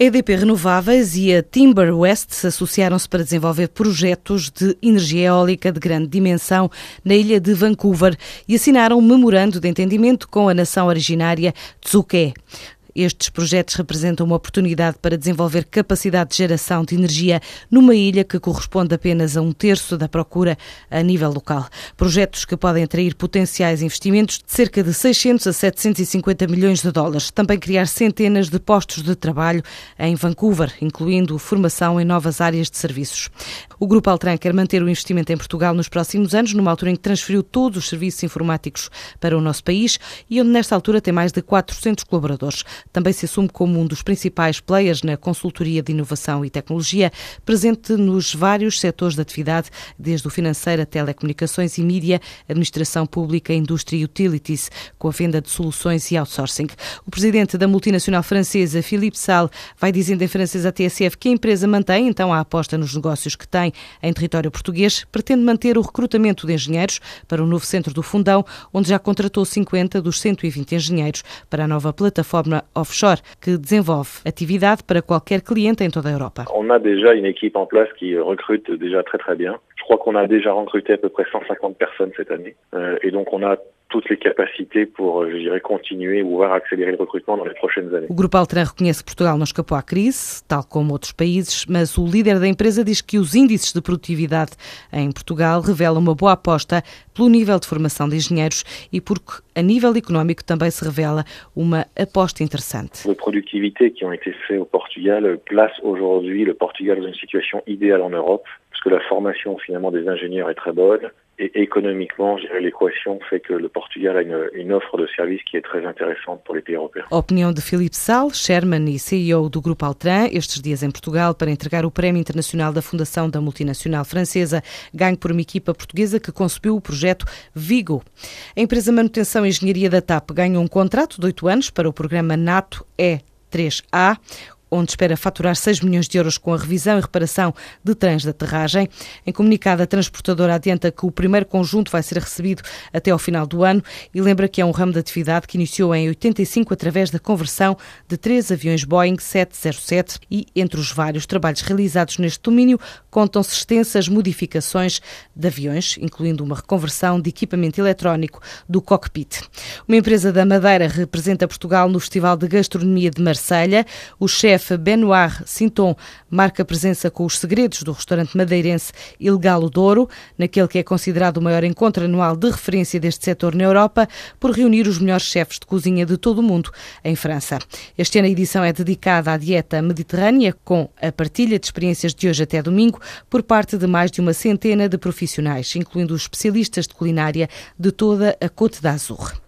A EDP Renováveis e a Timber West se associaram-se para desenvolver projetos de energia eólica de grande dimensão na ilha de Vancouver e assinaram um memorando de entendimento com a nação originária Tsuké. Estes projetos representam uma oportunidade para desenvolver capacidade de geração de energia numa ilha que corresponde apenas a um terço da procura a nível local. Projetos que podem atrair potenciais investimentos de cerca de 600 a 750 milhões de dólares. Também criar centenas de postos de trabalho em Vancouver, incluindo formação em novas áreas de serviços. O Grupo Altran quer manter o investimento em Portugal nos próximos anos, numa altura em que transferiu todos os serviços informáticos para o nosso país e onde, nesta altura, tem mais de 400 colaboradores também se assume como um dos principais players na consultoria de inovação e tecnologia, presente nos vários setores de atividade, desde o financeiro a telecomunicações e mídia, administração pública, indústria e utilities, com a venda de soluções e outsourcing. O presidente da multinacional francesa, Philippe Sall, vai dizendo em francês à TSF que a empresa mantém então a aposta nos negócios que tem em território português, pretende manter o recrutamento de engenheiros para o novo centro do Fundão, onde já contratou 50 dos 120 engenheiros para a nova plataforma offshore que desenvolve atividade para qualquer cliente em toda a Europa. On a déjà une équipe en place qui recrute déjà très très bien. Je crois qu'on a déjà recruté à peu près 150 personnes cette année. Euh, et donc on a toutes les capacités pour, euh, je dirais, continuer ou voir accélérer le recrutement dans les prochaines années. O Grupo Altran reconhece que Portugal não escapou à crise, tal como outros países, mas o líder da empresa diz que os índices de produtividade em Portugal revelam uma boa aposta pelo nível de formação de engenheiros e porque, a nível económico, também se revela uma aposta interessante. Les productivités qui ont été faites au Portugal placent aujourd'hui le Portugal dans une situation idéale en Europe, parce que la formation finalement des ingénieurs est très bonne, et économiquement, l'équation fait que le Portugal a une, une, offre de service qui est très intéressante pour les pays européens. opinião de Filipe Sal, Sherman e CEO do Grupo Altran, estes dias em Portugal, para entregar o Prémio Internacional da Fundação da Multinacional Francesa, ganho por uma equipa portuguesa que concebeu o projeto Vigo. A empresa Manutenção e Engenharia da TAP ganhou um contrato de oito anos para o programa NATO E3A onde espera faturar 6 milhões de euros com a revisão e reparação de trens de aterragem. Em comunicado, a transportadora adianta que o primeiro conjunto vai ser recebido até ao final do ano e lembra que é um ramo de atividade que iniciou em 85 através da conversão de três aviões Boeing 707 e, entre os vários trabalhos realizados neste domínio, contam-se extensas modificações de aviões, incluindo uma reconversão de equipamento eletrónico do cockpit. Uma empresa da Madeira representa Portugal no Festival de Gastronomia de Marselha. O chefe chefe Benoit Sinton marca presença com os segredos do restaurante madeirense Ilegal Douro, naquele que é considerado o maior encontro anual de referência deste setor na Europa, por reunir os melhores chefes de cozinha de todo o mundo em França. Este ano a edição é dedicada à dieta mediterrânea, com a partilha de experiências de hoje até domingo, por parte de mais de uma centena de profissionais, incluindo os especialistas de culinária de toda a Côte d'Azur.